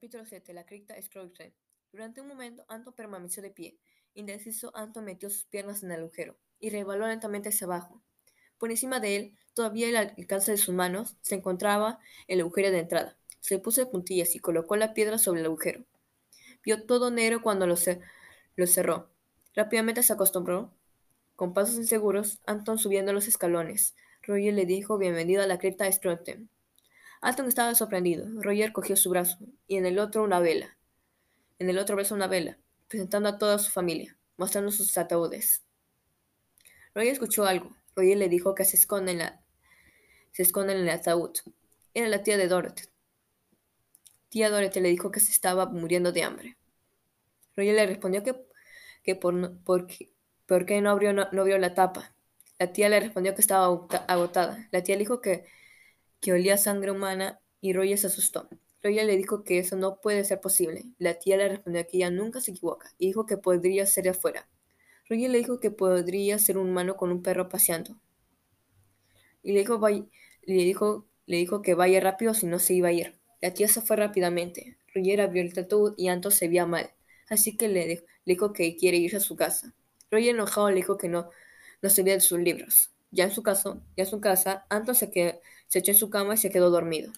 Capítulo 7. La cripta Scrooge. Durante un momento, Anton permaneció de pie. Indeciso, Anton metió sus piernas en el agujero y rebaló lentamente hacia abajo. Por encima de él, todavía al alcance de sus manos, se encontraba el agujero de entrada. Se puso de puntillas y colocó la piedra sobre el agujero. Vio todo negro cuando lo, lo cerró. Rápidamente se acostumbró. Con pasos inseguros, Anton subiendo los escalones. Roger le dijo bienvenido a la cripta Scrooge. Anton estaba sorprendido. Roger cogió su brazo y en el otro una vela. En el otro brazo una vela, presentando a toda su familia, mostrando sus ataúdes. Roger escuchó algo. Roger le dijo que se esconde en, la, se esconde en el ataúd. Era la tía de Dorothy. Tía Dorothy le dijo que se estaba muriendo de hambre. Roger le respondió que, que por, por, por, qué no abrió, no, vio la tapa. La tía le respondió que estaba agotada. La tía le dijo que que olía sangre humana y Roger se asustó. Roger le dijo que eso no puede ser posible. La tía le respondió que ella nunca se equivoca y dijo que podría ser de afuera. Roger le dijo que podría ser un humano con un perro paseando. Y le dijo, que vaya rápido si no se iba a ir. La tía se fue rápidamente. Roger abrió el tatu y Anto se veía mal, así que le, dijo que quiere irse a su casa. Roger enojado le dijo que no, no se de sus libros. Ya en su, caso, ya en su casa, Anton se, se echó en su cama y se quedó dormido.